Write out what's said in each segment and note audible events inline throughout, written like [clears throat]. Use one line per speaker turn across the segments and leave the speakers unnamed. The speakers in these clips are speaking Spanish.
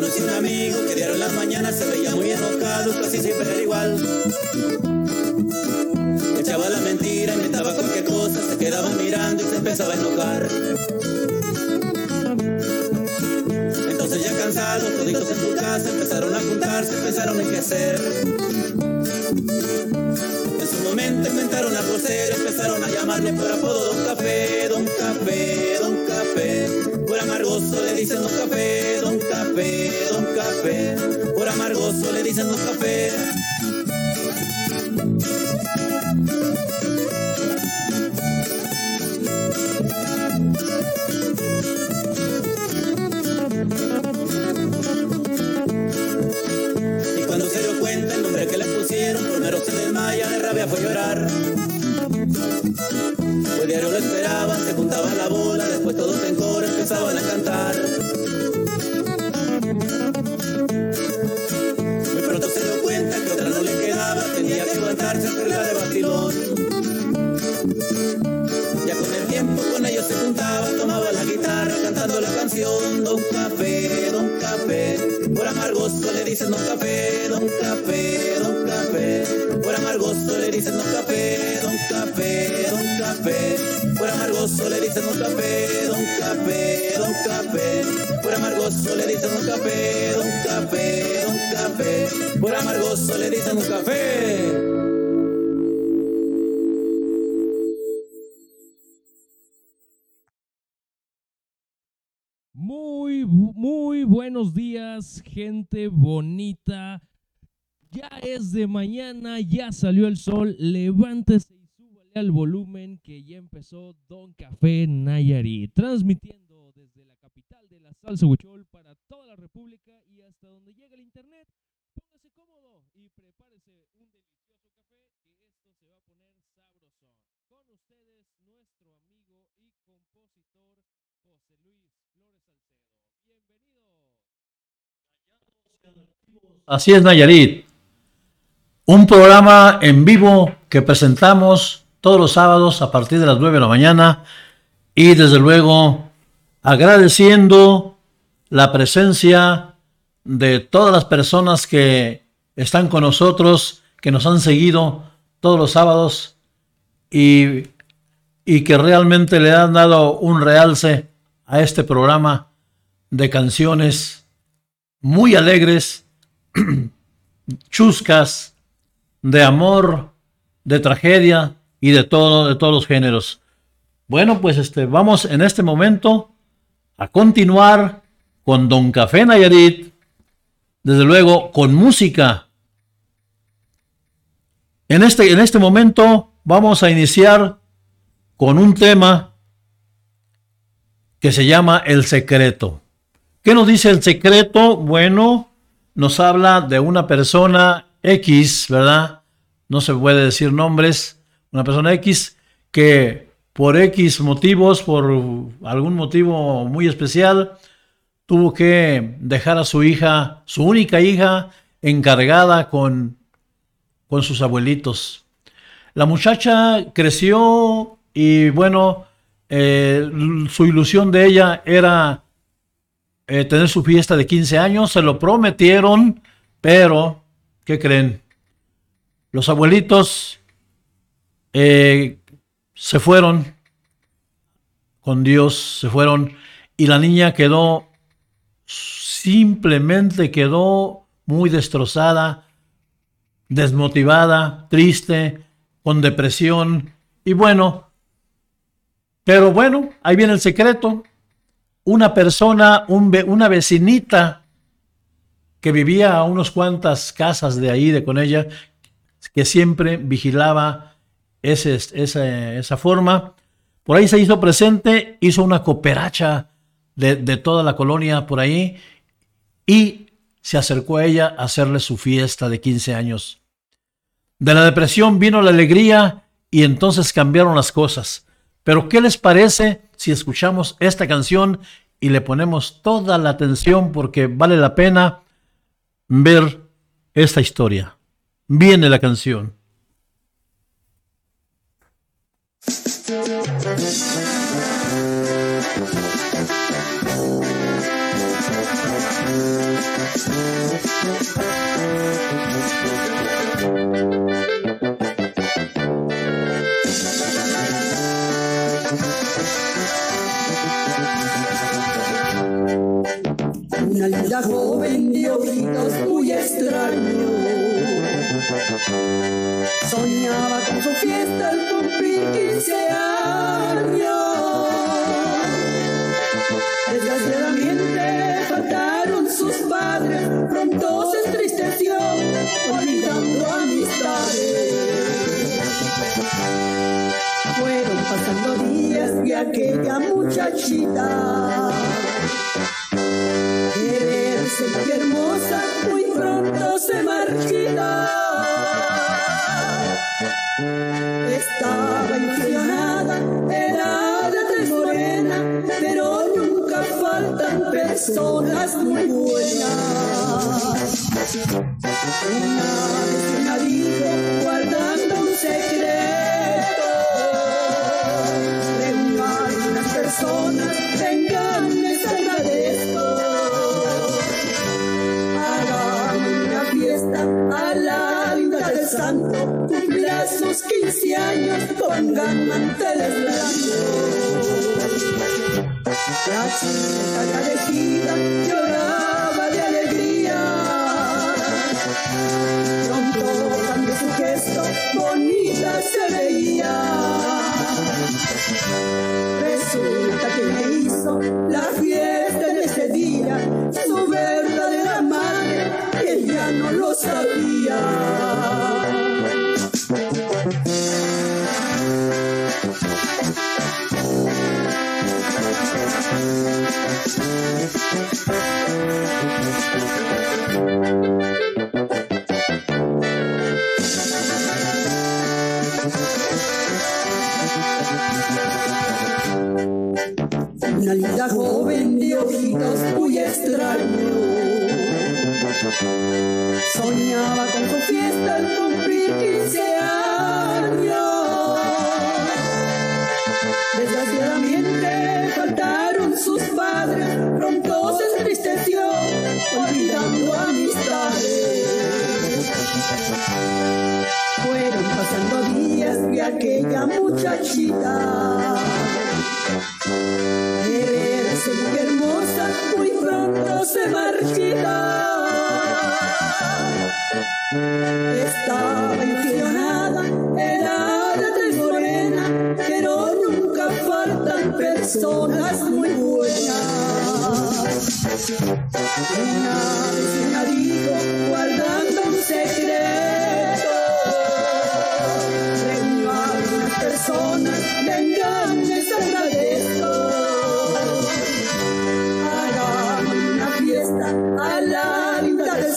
conocí un amigo que dieron las mañanas se veía muy enojado, casi siempre era igual. Echaba la mentira, inventaba cualquier cosa, se quedaba mirando y se empezaba a enojar. Entonces ya cansados, toditos en su casa, empezaron a juntarse, pensaron en qué hacer. En su momento inventaron a ser, empezaron a llamarle por apodo Don Café, Don Café, Don Café. Por amargoso le dicen Don Café, Café, Don Café. Por amargoso le dicen Don Café. Café. Por amargoso le dicen Don Café, Don Café, Don Café. Por amargoso le dicen Don Café, Don Café, Don Café. Por amargoso le dicen Don Café.
Muy, muy buenos días, gente bonita. Ya es de mañana, ya salió el sol. Levántese al volumen que ya empezó Don Café Nayarit, transmitiendo desde la capital de la salsa huichol para toda la república y hasta donde llega el internet. Póngase cómodo y prepárese un delicioso café que esto se va a poner sabrosón. Con ustedes, nuestro amigo y compositor José Luis Flores Salcedo.
Así es, Nayarit. Un programa en vivo que presentamos todos los sábados a partir de las 9 de la mañana y desde luego agradeciendo la presencia de todas las personas que están con nosotros, que nos han seguido todos los sábados y, y que realmente le han dado un realce a este programa de canciones muy alegres, [clears throat] chuscas, de amor, de tragedia y de todo, de todos los géneros. Bueno, pues este, vamos en este momento a continuar con Don Café Nayarit, desde luego con música. En este, en este momento vamos a iniciar con un tema que se llama El Secreto. ¿Qué nos dice el secreto? Bueno, nos habla de una persona X, ¿verdad? No se puede decir nombres. Una persona X que por X motivos, por algún motivo muy especial, tuvo que dejar a su hija, su única hija, encargada con, con sus abuelitos. La muchacha creció y bueno, eh, su ilusión de ella era eh, tener su fiesta de 15 años, se lo prometieron, pero, ¿qué creen? Los abuelitos eh, se fueron con Dios, se fueron y la niña quedó, simplemente quedó muy destrozada, desmotivada, triste, con depresión y bueno, pero bueno, ahí viene el secreto. Una persona, una vecinita que vivía a unos cuantas casas de ahí, de con ella, que siempre vigilaba esa, esa forma. Por ahí se hizo presente, hizo una cooperacha de, de toda la colonia por ahí y se acercó a ella a hacerle su fiesta de 15 años. De la depresión vino la alegría y entonces cambiaron las cosas. Pero ¿qué les parece si escuchamos esta canción y le ponemos toda la atención porque vale la pena ver esta historia? Viene la canción.
Una linda joven de ojitos muy extraños. Soñaba con su fiesta al 15 años. Desgraciadamente faltaron sus padres, pronto se entristeció, olvidando amistades. Fueron pasando días y aquella muchachita Una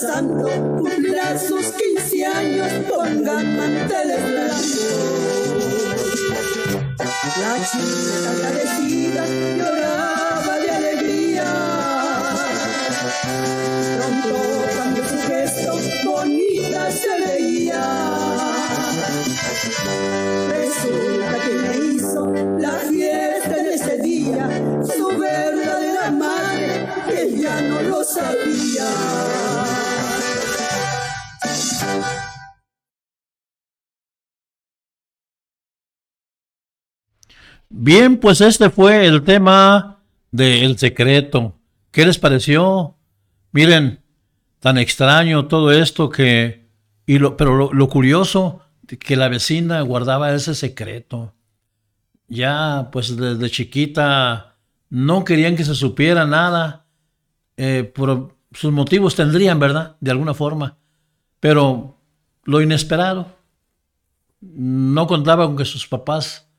santo, cumplirá sus 15 años, pongan manteles blancos. La chica agradecida lloraba de alegría. Pronto cambió su gesto, bonita se veía. Resulta que me hizo la fiesta en ese día, su verdadera madre, que ya no lo sabía.
Bien, pues este fue el tema de El Secreto. ¿Qué les pareció? Miren, tan extraño todo esto que... Y lo, pero lo, lo curioso, que la vecina guardaba ese secreto. Ya, pues desde chiquita no querían que se supiera nada. eh, por sus motivos tendrían, ¿verdad? De alguna forma. Pero lo inesperado. No contaba con que sus papás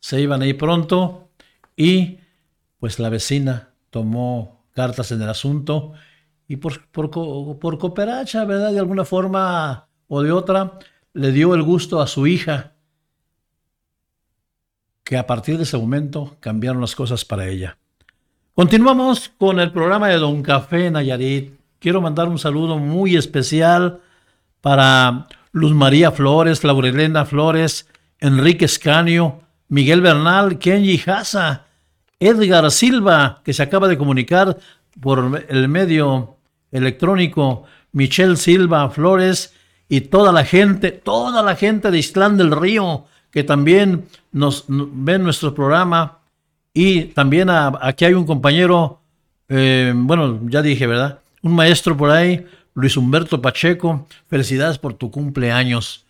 se iban a ir pronto y pues la vecina tomó cartas en el asunto y por, por, por cooperacha, ¿verdad? De alguna forma o de otra, le dio el gusto a su hija que a partir de ese momento cambiaron las cosas para ella. Continuamos con el programa de Don Café Nayarit. Quiero mandar un saludo muy especial para Luz María Flores, Laurelena Flores, Enrique Escanio, Miguel Bernal, Kenji Haza, Edgar Silva, que se acaba de comunicar por el medio electrónico, Michelle Silva Flores y toda la gente, toda la gente de Islán del Río, que también nos, ven nuestro programa. Y también a- aquí hay un compañero eh, bueno, ya dije, ¿verdad? Un maestro por ahí, Luis Humberto Pacheco, felicidades por tu cumpleaños.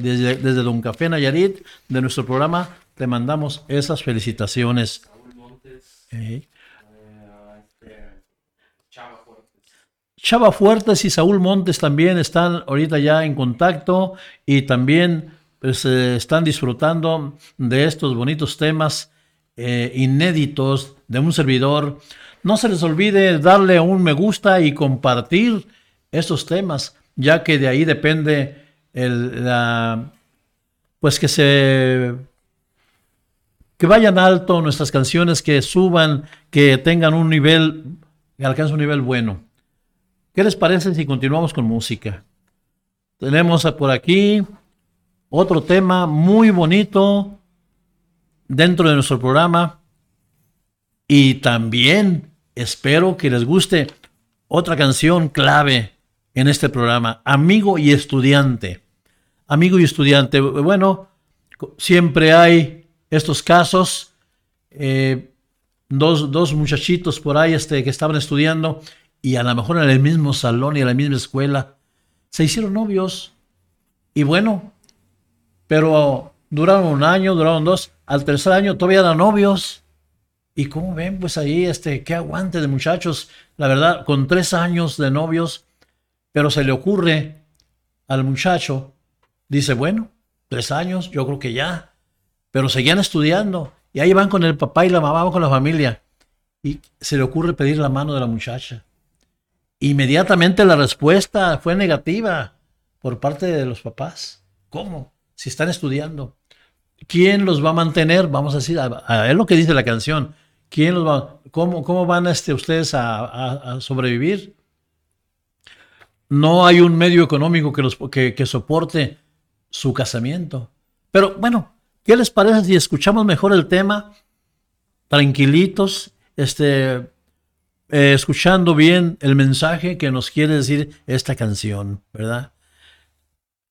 Desde Don Café Nayarit, de nuestro programa, te mandamos esas felicitaciones. Chava Fuertes y Saúl Montes también están ahorita ya en contacto y también pues, eh, están disfrutando de estos bonitos temas eh, inéditos de un servidor. No se les olvide darle un me gusta y compartir estos temas, ya que de ahí depende el, pues que se que vayan alto nuestras canciones, que suban, que tengan un nivel, que alcancen un nivel bueno. ¿Qué les parece si continuamos con música? Tenemos por aquí otro tema muy bonito dentro de nuestro programa y también espero que les guste otra canción clave en este programa, Amigo y Estudiante. Amigo y Estudiante, bueno, siempre hay estos casos, eh, dos, dos, muchachitos por ahí este, que estaban estudiando y a lo mejor en el mismo salón y en la misma escuela, se hicieron novios. Y bueno, pero duraron un año, duraron dos, al tercer año todavía eran novios. Y como ven, pues ahí, este, qué aguante de muchachos, la verdad, con tres años de novios, pero se le ocurre al muchacho, dice, bueno, tres años, yo creo que ya, pero seguían estudiando. Y ahí van con el papá y la mamá, van con la familia. Y se le ocurre pedir la mano de la muchacha. Inmediatamente la respuesta fue negativa por parte de los papás. ¿Cómo? Si están estudiando. ¿Quién los va a mantener? Vamos a decir, es lo que dice la canción. ¿Quién los va, cómo, cómo van este, ustedes a, sobrevivir? No hay un medio económico que, soporte su casamiento. Pero bueno, ¿qué les parece si escuchamos mejor el tema? Tranquilitos, este, eh, escuchando bien el mensaje que nos quiere decir esta canción, ¿verdad?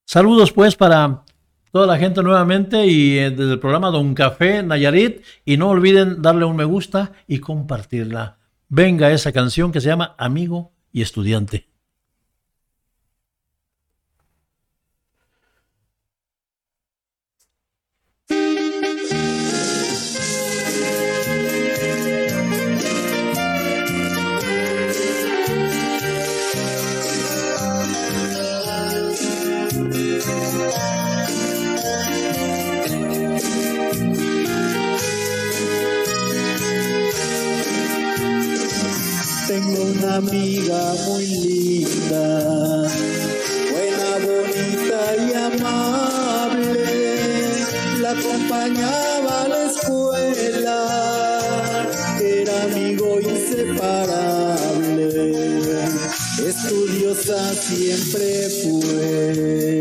Saludos pues para toda la gente nuevamente y eh, desde el programa Don Café Nayarit y no olviden darle un me gusta y compartirla. Venga esa canción que se llama Amigo y Estudiante.
Amiga muy linda, buena, bonita y amable, la acompañaba a la escuela, era amigo inseparable, estudiosa siempre fue,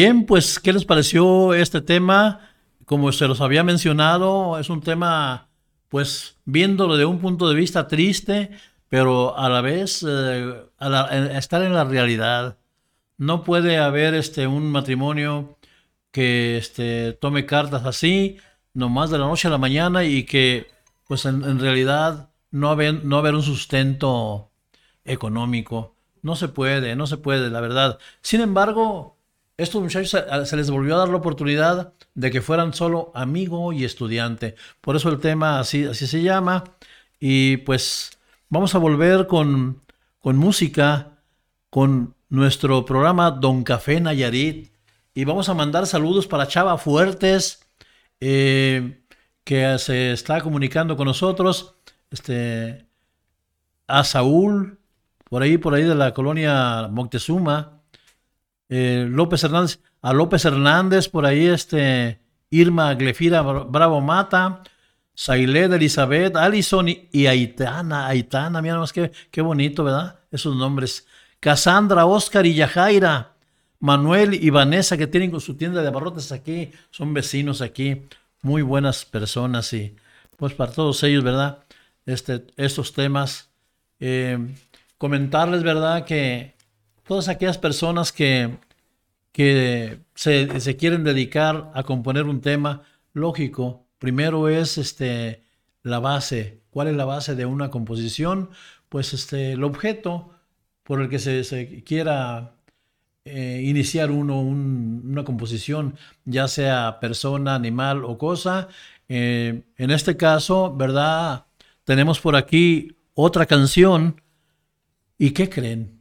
Bien, pues, ¿qué les pareció este tema? Como se los había mencionado, es un tema, pues, viéndolo de un punto de vista triste, pero a la vez eh, a la- estar en la realidad. No puede haber este, un matrimonio que este, tome cartas así, nomás de la noche a la mañana y que, pues, en, en realidad no haber, no haber un sustento económico. No se puede, no se puede, la verdad. Sin embargo, estos muchachos se, les volvió a dar la oportunidad de que fueran solo amigo y estudiante. Por eso el tema así, así se llama. Y pues vamos a volver con, con música, con nuestro programa Don Café Nayarit. Y vamos a mandar saludos para Chava Fuertes, eh, que se está comunicando con nosotros. Este, a Saúl, por ahí, por ahí de la colonia Moctezuma. Eh, López Hernández, a López Hernández, por ahí este, Irma Glefira Bra- Bravo Mata, Sailed Elizabeth, Alison y, y Aitana, Aitana, mira más que qué bonito, ¿verdad? Esos nombres. Cassandra, Oscar y Yajaira, Manuel y Vanessa, que tienen con su tienda de abarrotes aquí, son vecinos aquí, muy buenas personas y pues para todos ellos, ¿verdad? Este, estos temas. Eh, comentarles, ¿verdad? Que todas aquellas personas que, que se, se quieren dedicar a componer un tema, lógico, primero es este, la base. ¿Cuál es la base de una composición? Pues este, el objeto por el que se, quiera eh, iniciar uno un- una composición, ya sea persona, animal o cosa. Eh, en este caso, ¿verdad? Tenemos por aquí otra canción. ¿Y qué creen?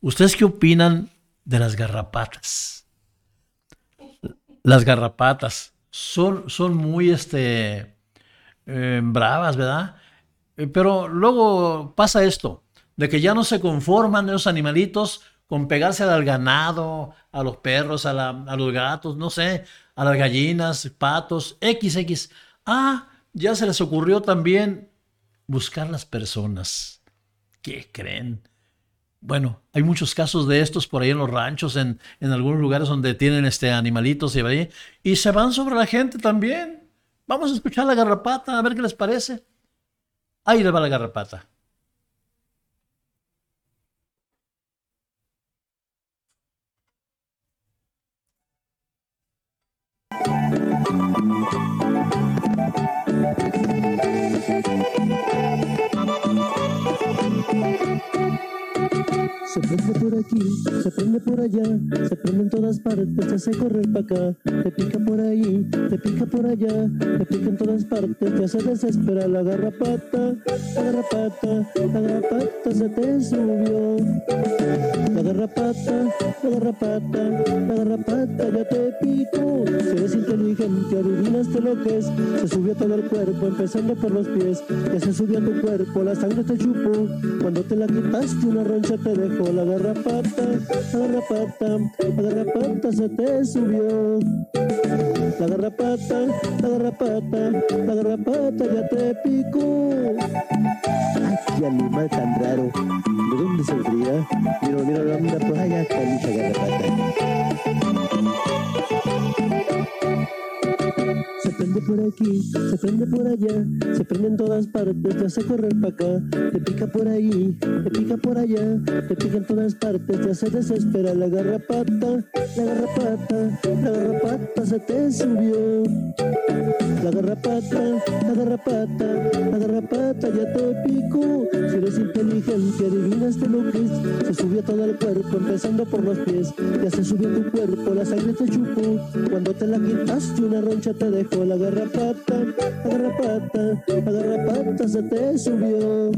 ¿Ustedes qué opinan de las garrapatas? Las garrapatas son, son muy este, eh, bravas, ¿verdad? Eh, Pero luego pasa esto, de que ya no se conforman esos animalitos con pegarse al ganado, a los perros, a, los gatos, no sé, a las gallinas, patos, XX. Ah, ya se les ocurrió también buscar las personas. ¿Qué creen? Bueno, hay muchos casos de estos por ahí en los ranchos, en, en algunos lugares donde tienen este animalitos y, y se van sobre la gente también. Vamos a escuchar la garrapata, a ver qué les parece. Ahí le va la garrapata.
Se prende por aquí, se prende por allá, se prende en todas partes, te hace correr para acá, te pica por ahí, te pica por allá, te pica en todas partes, te hace desesperar la garrapata, la garrapata, la garrapata se te subió. La garrapata, la garrapata, la garrapata ya te picó. Lo que es. Se subió todo el cuerpo, empezando por los pies. Ya se subió a tu cuerpo, la sangre te chupó. Cuando te la quitaste, una roncha te dejó. La garrapata, la garrapata, la garrapata se te subió. La garrapata, la garrapata, la garrapata ya te picó. Ay, animal tan raro. ¿De dónde saldría? Mira, mira, mira, mira, por allá está mucha garrapata. Se prende por aquí, se prende por allá, se prende en todas partes, te hace correr para acá, te pica por ahí, te pica por allá, te pica en todas partes, te hace desesperar la garrapata, la garrapata, la garrapata se te subió. La garrapata, la garrapata, la garrapata ya te picó. Si eres inteligente, adivinaste lo que es. Se subió todo el cuerpo, empezando por los pies. Ya se subió tu cuerpo, la sangre te chupó. Cuando te la quitaste, una roncha te dejó. La garrapata, la garrapata, la garrapata se te subió.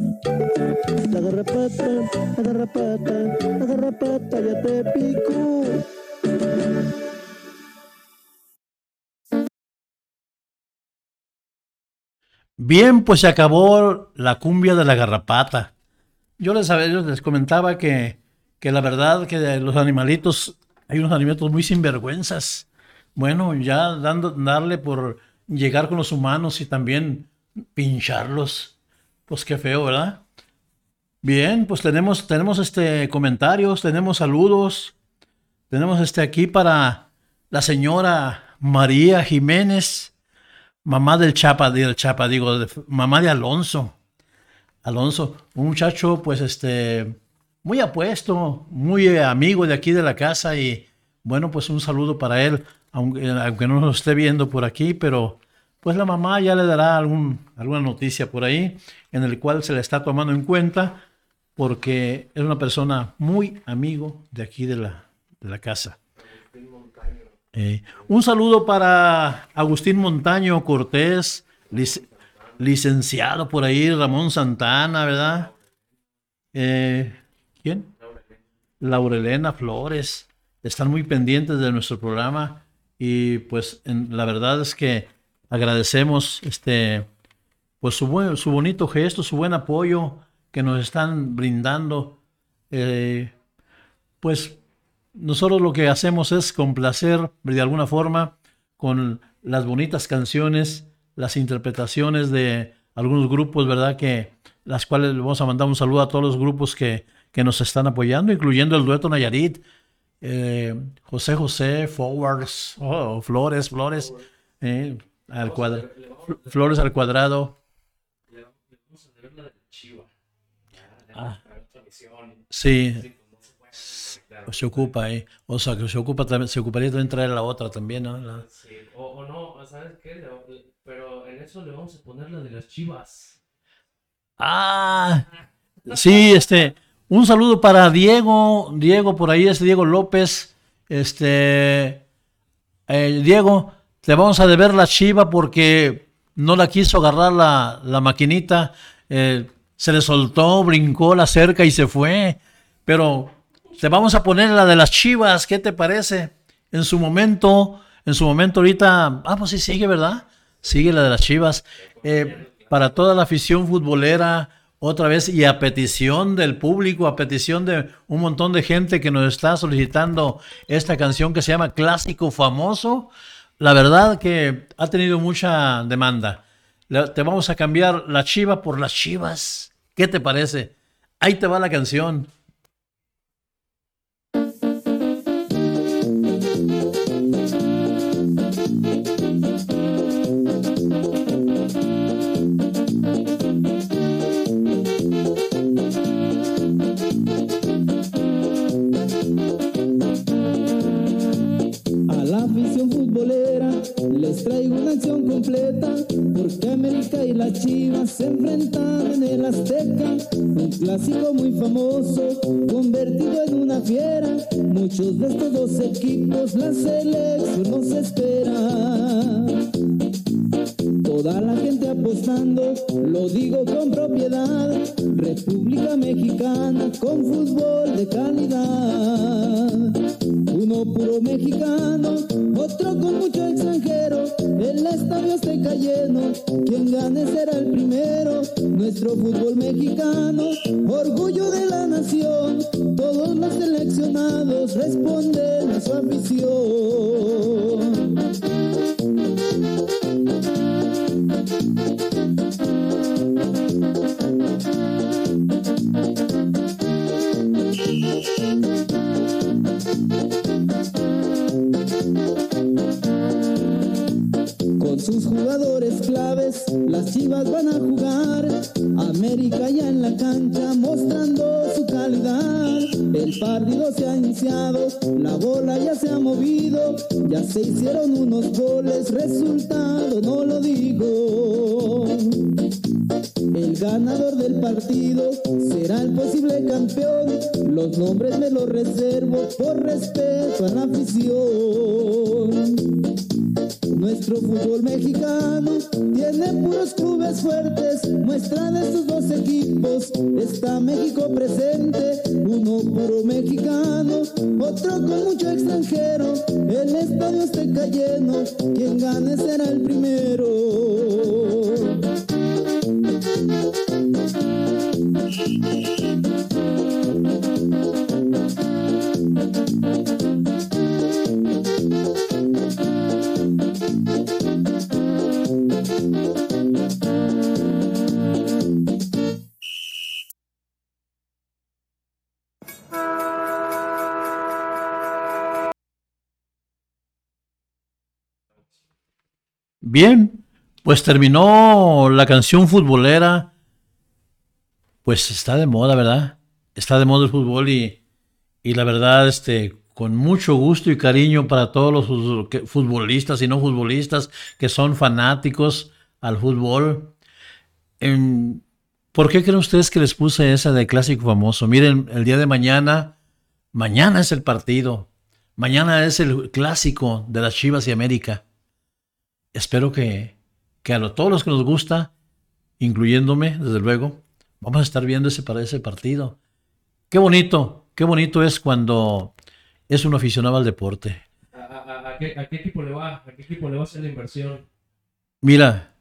La garrapata, la garrapata, la garrapata ya te picó.
Bien, pues se acabó la cumbia de la garrapata. Yo les, les comentaba que, que la verdad que los animalitos, hay unos animalitos muy sinvergüenzas. Bueno, ya dando, darle por llegar con los humanos y también pincharlos. Pues qué feo, ¿verdad? Bien, pues tenemos, tenemos este comentarios, tenemos saludos. Tenemos este aquí para la señora María Jiménez, mamá del Chapa, del Chapa, digo, de- mamá de Alonso. Alonso, un muchacho, pues este, muy apuesto, muy eh, amigo de aquí de la casa y bueno, pues un saludo para él, aunque, aunque no nos esté viendo por aquí, pero pues la mamá ya le dará algún, alguna noticia por ahí en el cual se le está tomando en cuenta porque es una persona muy amigo de aquí de la, de la casa. Eh, un saludo para Agustín Montaño Cortés, lic- licenciado por ahí, Ramón Santana, ¿verdad? Eh, ¿Quién? Laurelena Flores. Están muy pendientes de nuestro programa y pues en- la verdad es que agradecemos este pues su, buen- su bonito gesto, su buen apoyo que nos están brindando. Eh, pues nosotros lo que hacemos es complacer de alguna forma con las bonitas canciones, las interpretaciones de algunos grupos, ¿verdad? Que las cuales le vamos a mandar un saludo a todos los grupos que, que nos están apoyando, incluyendo el dueto Nayarit, eh, José José, Forwards, oh, Flores, Flores, eh, al cuadrado, Flores al cuadrado. Ah, sí, se ocupa ahí. O sea, que se ocupa se ocuparía también traer la otra también, ¿no? La-
Sí, o, o no, ¿sabes qué? Pero en eso le vamos a poner la de las chivas.
Ah, sí, este, un saludo para Diego, Diego, por ahí es Diego López, este, eh, Diego, te vamos a deber la chiva porque no la quiso agarrar la, la maquinita, eh, se le soltó, brincó la cerca y se fue, pero te vamos a poner la de las chivas, ¿qué te parece? En su momento, en su momento ahorita, ah, pues sí sigue, ¿verdad? Sigue la de las chivas. Eh, para toda la afición futbolera, otra vez, y a petición del público, a petición de un montón de gente que nos está solicitando esta canción que se llama Clásico Famoso, la verdad que ha tenido mucha demanda. Te vamos a cambiar la chiva por las chivas. ¿Qué te parece? Ahí te va la canción.
Porque América y las Chivas se enfrentaron en el Azteca, un clásico muy famoso convertido en una fiera. Muchos de estos dos equipos la selección nos espera. Toda la gente apostando, lo digo con propiedad. República Mexicana con fútbol de calidad. Uno puro mexicano, otro con mucho extranjero. El estadio está lleno, quien gane será el primero. Nuestro fútbol mexicano, orgullo de la nación. Todos los seleccionados responden a su afición. Con sus jugadores claves, las chivas van a jugar. América ya en la cancha mostrando su calidad. El
partido se ha iniciado, la bola ya se ha movido, ya se hicieron unos goles, resultado no lo digo. Ganador del partido será el posible campeón. Los nombres me los reservo por respeto a la afición. Nuestro fútbol mexicano tiene puros clubes fuertes. Muestra de estos dos equipos está México presente. Uno puro mexicano, otro con mucho extranjero. El estadio está lleno, quien gane será el primero.
Bien, pues terminó la canción futbolera. Pues está de moda, ¿verdad? Está de moda el fútbol y, y la verdad, este, con mucho gusto y cariño para todos los futbolistas y no futbolistas que son fanáticos al fútbol. ¿Por qué creen ustedes que les puse esa de clásico famoso? Miren, el día de mañana, mañana es el partido. Mañana es el clásico de las Chivas y América espero que, que a lo- todos los que nos gusta, incluyéndome, desde luego, vamos a estar viendo ese, para ese partido. Qué bonito, qué bonito es cuando es un aficionado al deporte.
¿A, a- a- a qué, a qué equipo le va? ¿A qué equipo le va a hacer la inversión?
Mira,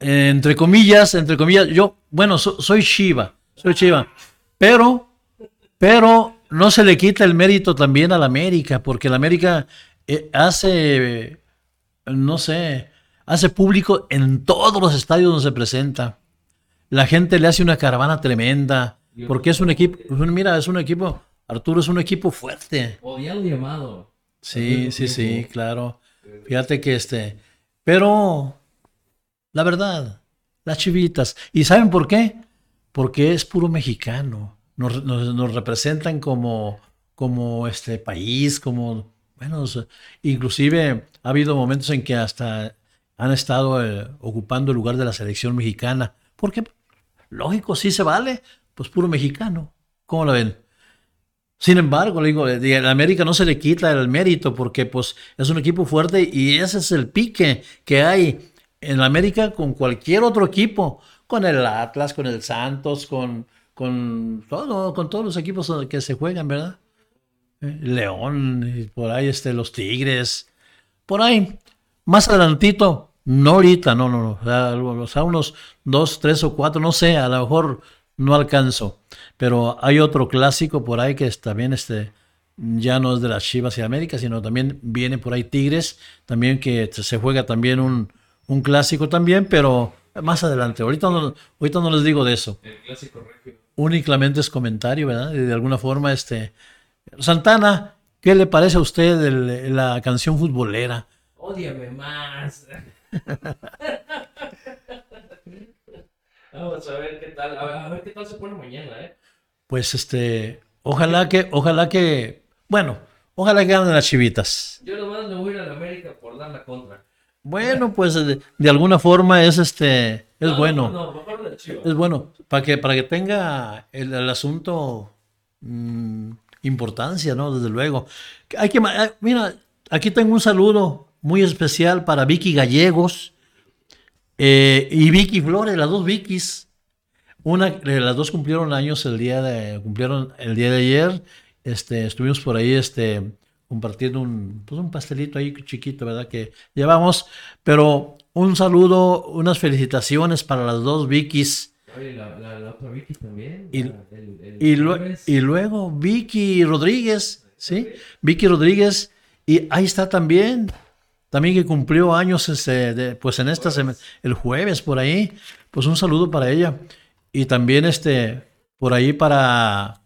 entre comillas, entre comillas, yo, bueno, so- soy Shiva, soy Shiva, pero, pero no se le quita el mérito también a la América, porque la América eh, hace, no sé, hace público en todos los estadios donde se presenta. La gente le hace una caravana tremenda, porque es un equipo, mira, es un equipo, Arturo es un equipo fuerte.
Odiado llamado.
Sí, sí, sí, claro. Fíjate que este, pero la verdad, las chivitas. ¿Y saben por qué? Porque es puro mexicano. Nos, nos- nos representan como, como este país, como, bueno, inclusive ha habido momentos en que hasta han estado eh, ocupando el lugar de la selección mexicana. Porque, lógico, sí se vale, pues puro mexicano. ¿Cómo la ven? Sin embargo, le digo, eh, el América no se le quita el mérito porque pues es un equipo fuerte y ese es el pique que hay en América con cualquier otro equipo, con el Atlas, con el Santos, con, con todo, con todos los equipos que se juegan, ¿verdad? León, y por ahí este, los Tigres, por ahí, más adelantito, no ahorita, no, no, no, o sea, unos dos, tres o cuatro, no sé, a lo mejor no alcanzo, pero hay otro clásico por ahí que es también este, ya no es de las Chivas y América, sino también viene por ahí Tigres, también que se juega también un, un clásico también, pero más adelante, ahorita no, ahorita no les digo de eso.
El clásico
únicamente es comentario, ¿verdad? Y de alguna forma, este. Santana, ¿qué le parece a usted el- la canción futbolera?
Ódiame más. Vamos a ver qué tal. A ver, a ver qué tal se pone mañana, ¿eh?
Pues este, ojalá que, ojalá que, bueno, ojalá que ganen las chivitas.
Yo nomás le voy a ir a la América por dar la contra.
Bueno, pues de, de alguna forma es este, es
No,
bueno.
No, no, mejor.
Es bueno, para que, para que tenga el, el asunto mm, importancia, ¿no? Desde luego. Hay que, ah, mira, aquí tengo un saludo muy especial para Vicky Gallegos eh, y Vicky Flores, las dos Vickys. Una, eh, las dos cumplieron años el día de, cumplieron el día de ayer. Este, estuvimos por ahí, este, compartiendo un, pues un pastelito ahí chiquito, ¿verdad? Que llevamos. Pero un saludo, unas felicitaciones para las dos Vickys.
Oye, la, la, la otra Vicky también.
Y-
la- el- el
Y, lue-
jueves.
y luego Vicky Rodríguez, ¿sí? Vicky Rodríguez. Y ahí está también, también que cumplió años este, de- pues en esta semana, el jueves por ahí. Pues un saludo para ella. Y también este, por ahí para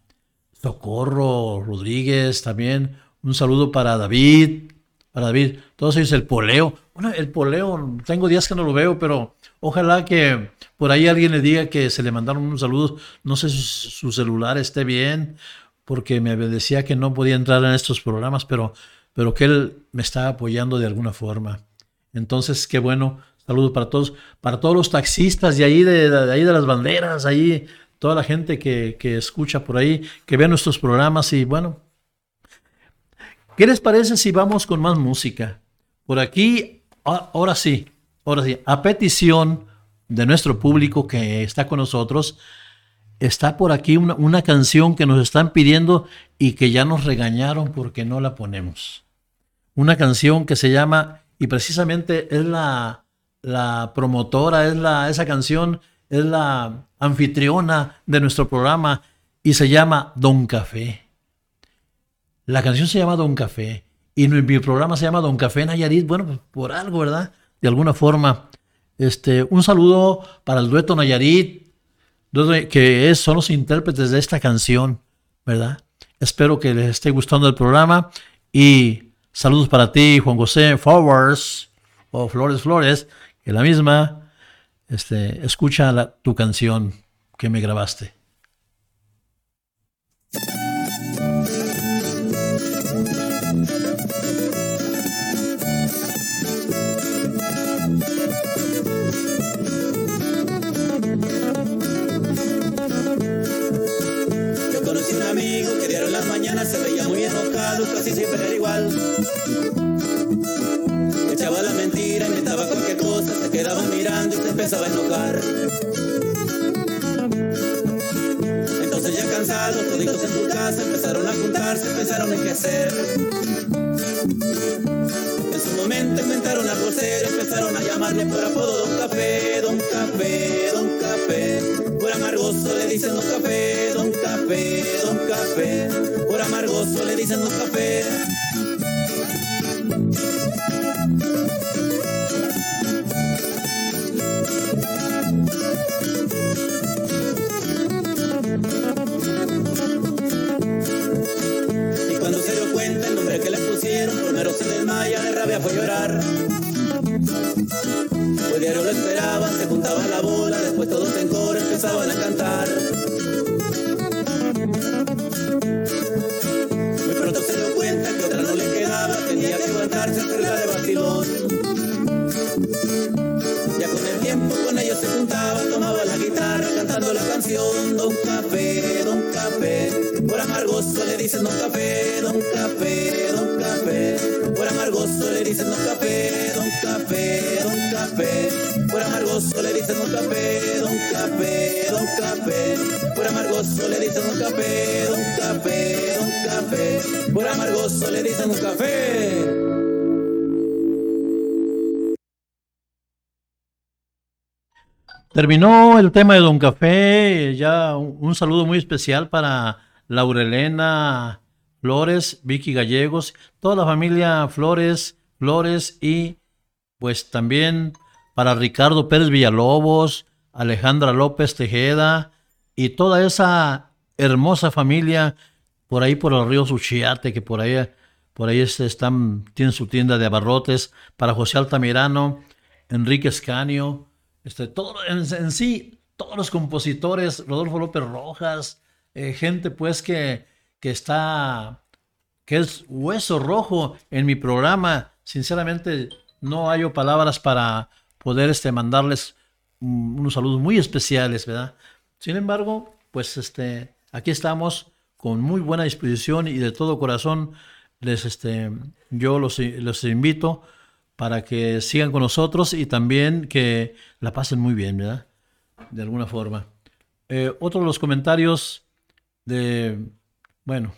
Socorro Rodríguez también. Un saludo para David, para David. Todos ellos el poleo. Bueno, el poleo, tengo días que no lo veo, pero ojalá que por ahí alguien le diga que se le mandaron un saludo. No sé si su celular esté bien, porque me decía que no podía entrar en estos programas, pero, pero que él me está apoyando de alguna forma. Entonces, qué bueno. Saludos para todos, para todos los taxistas de ahí de, ahí de las banderas, ahí toda la gente que, que escucha por ahí, que ve nuestros programas y bueno. ¿Qué les parece si vamos con más música? Por aquí, ahora sí, ahora sí, a petición de nuestro público que está con nosotros, está por aquí una, canción que nos están pidiendo y que ya nos regañaron porque no la ponemos. Una canción que se llama, y precisamente es la, la promotora, es la, esa canción es la anfitriona de nuestro programa y se llama Don Café. La canción se llama Don Café y mi programa se llama Don Café Nayarit. Bueno, pues por algo, ¿verdad? De alguna forma. Este, un saludo para el dueto Nayarit, que son los intérpretes de esta canción, ¿verdad? Espero que les esté gustando el programa y saludos para ti, Juan José Flowers o Flores Flores, que la misma, este, escucha tu canción que me grabaste.
Cansados, toditos en tu casa, empezaron a juntarse, pensaron en qué hacer. En su momento inventaron algo serio, empezaron a llamarle por apodo Don Café, Don Café, Don Café. Por amargoso le dicen Don Café, Don Café, Don Café. Por amargoso le dicen Don Café. Fue llorar. Pues lo esperaban, se juntaba la bola, después todos en coro empezaban a cantar. Muy pronto se dio cuenta que otra no le quedaba, tenía que aguantarse entre la de Basilón. Ya con el tiempo con ellos se juntaba, tomaba la guitarra cantando la canción Don Café, Don Café. Por amargoso le dicen Don Café, Don Café. Por amargoso le dicen Don Café, Don Café, Don Café. Por amargoso le dicen Don Café, Don Café, Don Café. Por amargoso le dicen Don Café, Don Café, Don Café. Por amargoso le dicen Don Café.
Terminó el tema de Don Café, ya un, un saludo muy especial para Laurelena Flores, Vicky Gallegos, toda la familia Flores, Flores y pues también para Ricardo Pérez Villalobos, Alejandra López Tejeda y toda esa hermosa familia por ahí por el río Suchiate, que por ahí, por ahí este, están, tienen su tienda de abarrotes, para José Altamirano, Enrique Escanio, este, todo, en, sí, todos los compositores, Rodolfo López Rojas, eh, gente pues que, que está, que es hueso rojo en mi programa. Sinceramente, no hallo palabras para poder este, mandarles unos saludos muy especiales, ¿verdad? Sin embargo, pues este, aquí estamos con muy buena disposición y de todo corazón les, este, yo los, los invito para que sigan con nosotros y también que la pasen muy bien, ¿verdad? De alguna forma. Eh, otro de los comentarios de, bueno,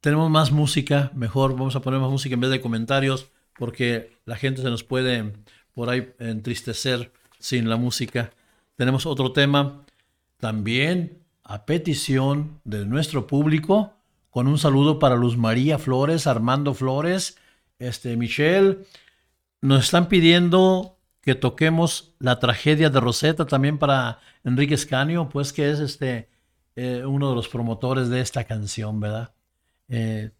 tenemos más música, mejor vamos a poner más música en vez de comentarios, porque la gente se nos puede por ahí entristecer sin la música. Tenemos otro tema también a petición de nuestro público, con un saludo para Luz María Flores, Armando Flores, este Michelle. Nos están pidiendo que toquemos la tragedia de Rosetta también para Enrique Escanio, pues que es este eh, uno de los promotores de esta canción, ¿verdad? Eh,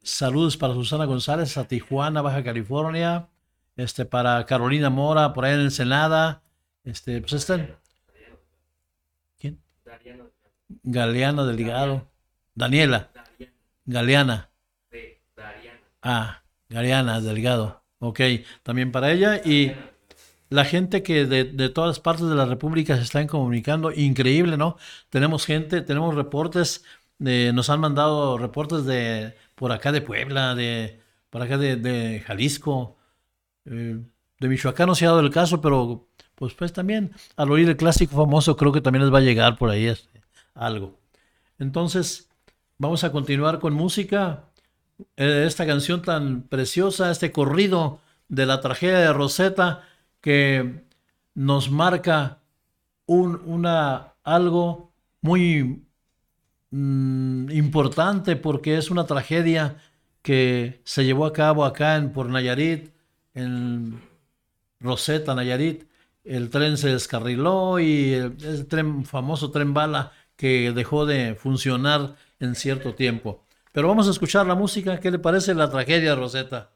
saludos para Susana González a Tijuana, Baja California, este para Carolina Mora por ahí en Ensenada, este pues están ¿Quién? Galeana Delgado. Daniela. Galeana. Ah, Galeana Delgado. Ok, también para ella. Y la gente que de, todas partes de la República se están comunicando, increíble, ¿no? Tenemos gente, tenemos reportes, nos han mandado reportes de por acá de Puebla, de por acá de, de Jalisco, eh, de Michoacán no se ha dado el caso, pero pues pues también al oír el clásico famoso creo que también les va a llegar por ahí este, algo. Entonces, vamos a continuar con música. Eh, esta canción tan preciosa, este corrido de la tragedia de Rosetta que nos marca un, una, algo muy mm, importante porque es una tragedia que se llevó a cabo acá en, por Nayarit, en Rosetta, Nayarit. El tren se descarriló y el, tren, famoso tren bala que dejó de funcionar en cierto tiempo. Pero vamos a escuchar la música. ¿Qué le parece la tragedia Rosetta?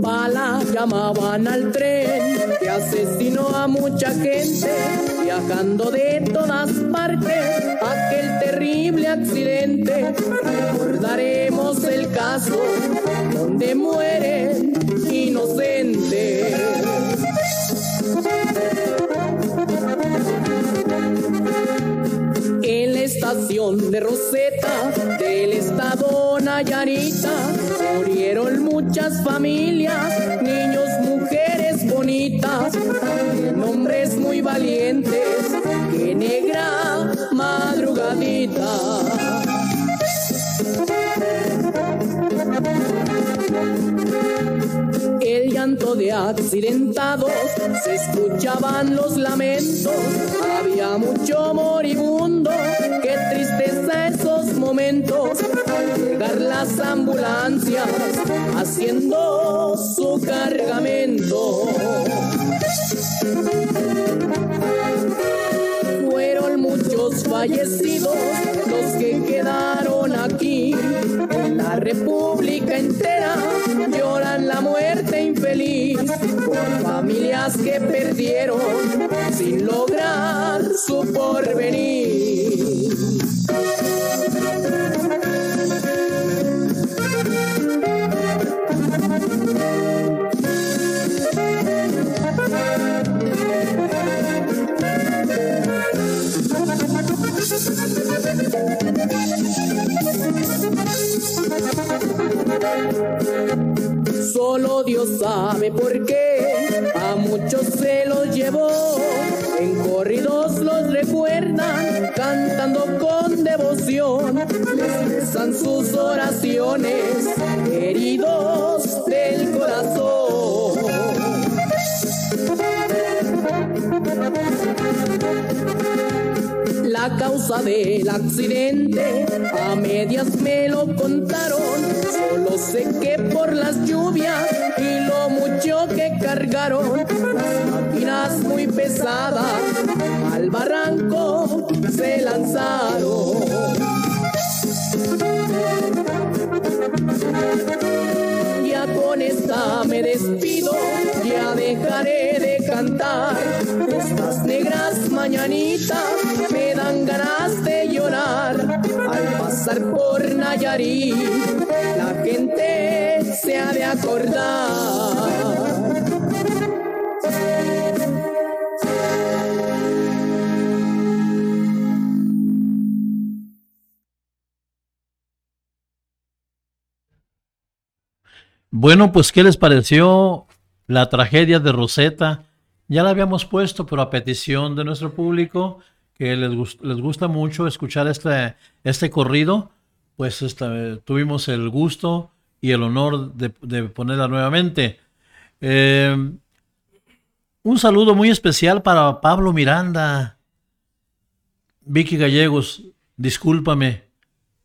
Bala llamaban al tren que asesinó a mucha gente viajando de todas partes aquel terrible accidente. Recordaremos el caso donde mueren inocentes. De Rosetta del estado Nayarita murieron muchas familias, niños, mujeres bonitas, hombres muy valientes, que negra madrugadita. El llanto de accidentados, se escuchaban los lamentos, había mucho moribundo, momentos, las ambulancias haciendo su cargamento. Fueron muchos fallecidos los que quedaron aquí la república entera lloran la muerte infeliz familias que perdieron sin lograr su porvenir. Solo Dios sabe por qué a muchos se los llevó. En corridos los recuerdan, cantando con devoción. Les sus oraciones, causa del accidente a medias me lo contaron. Solo sé que por las lluvias y lo mucho que cargaron, máquinas muy pesadas al barranco se lanzaron. Ya con esta me despido, ya dejaré de cantar. Negras mañanitas me dan ganas de llorar. Al pasar por Nayarit, la gente se ha de acordar.
Bueno, pues ¿qué les pareció la tragedia de Rosetta? Ya la habíamos puesto, pero a petición de nuestro público, que les, les gusta mucho escuchar este, este corrido, pues tuvimos el gusto y el honor de, ponerla nuevamente. Eh, un saludo muy especial para Pablo Miranda. Vicky Gallegos, discúlpame,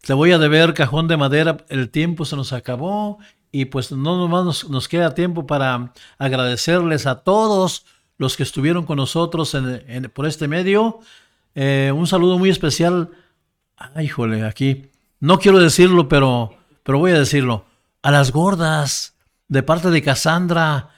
te voy a deber cajón de madera, el tiempo se nos acabó y pues no nomás nos queda tiempo para agradecerles a todos los que estuvieron con nosotros en- por este medio. Eh, un saludo muy especial. Ay, híjole, aquí. No quiero decirlo, pero, pero voy a decirlo. A las gordas, de parte de Cassandra,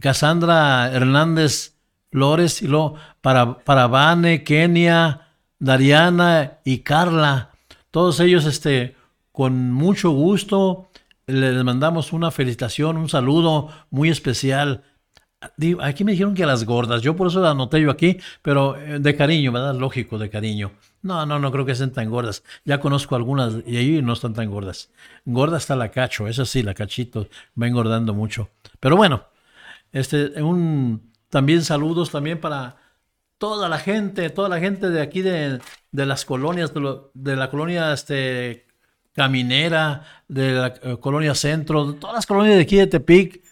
Cassandra Hernández Flores, y luego para, para Vane, Kenia, Dariana y Carla. Todos ellos, este, con mucho gusto, les mandamos una felicitación, un saludo muy especial. Aquí me dijeron que a las gordas, yo por eso la anoté yo aquí, pero eh, de cariño, ¿verdad? Lógico, de cariño. No, no, no creo que estén tan gordas. Ya conozco algunas y ahí no están tan gordas. Gorda está la cacho, eso sí, la cachito va engordando mucho. Pero bueno, este, un, también saludos también para toda la gente, toda la gente de aquí de, de las colonias, de, lo- de la colonia este, Caminera, de la eh, colonia Centro, de todas las colonias de aquí de Tepic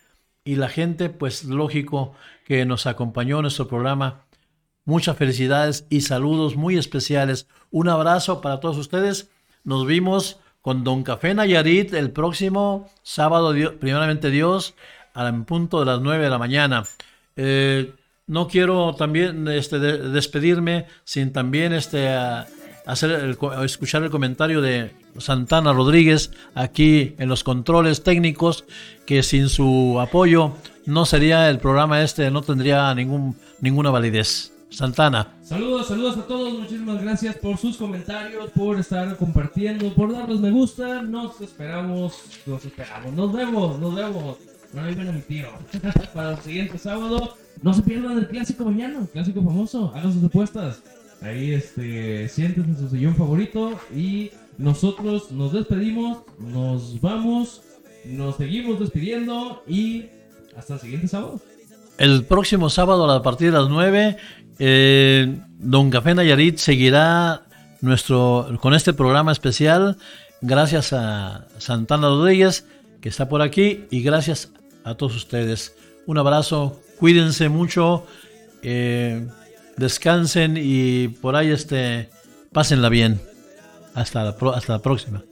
y la gente, pues lógico, que nos acompañó en nuestro programa. Muchas felicidades y saludos muy especiales. Un abrazo para todos ustedes. Nos vimos con Don Café Nayarit el próximo sábado, Dio- primeramente Dios, al punto de las 9 de la mañana. Eh, no quiero también este, de- despedirme sin también este, hacer el escuchar el comentario de Santana Rodríguez aquí en los controles técnicos, que sin su apoyo no sería el programa este, no tendría ningún, ninguna validez. Santana.
Saludos, saludos a todos. Muchísimas gracias por sus comentarios, por estar compartiendo, por darnos me gusta. Nos esperamos, nos esperamos. Nos vemos, nos vemos. No mi tío. [laughs] Para el siguiente sábado. No se pierdan el clásico mañana, clásico famoso. Hagan sus apuestas. Ahí, este, siéntense en su sillón favorito. Y nosotros nos despedimos, nos vamos, nos seguimos despidiendo. Y hasta el siguiente sábado.
El próximo sábado a partir de las 9, eh, Don Café Nayarit seguirá nuestro, con este programa especial. Gracias a Santana Rodríguez, que está por aquí, y gracias a todos ustedes. Un abrazo, cuídense mucho, eh, descansen y por ahí este, pásenla bien. Hasta la, pro- hasta la próxima.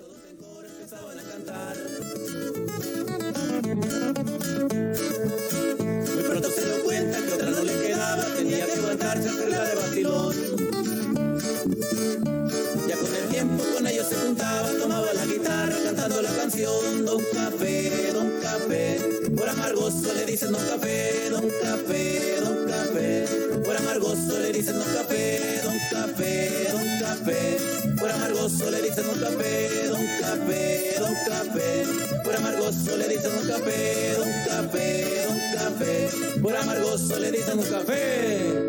Don Café, Don Café. Por amargoso le dicen Don Café, Don Café, Don Café. Por amargoso le dicen Don Café, Don Café, Don Café. Por amargoso le dicen Don Café, Don Café, Don Café. Por amargoso le dicen Don Café, Don Café, Don Café. Por amargoso le dicen Don Café.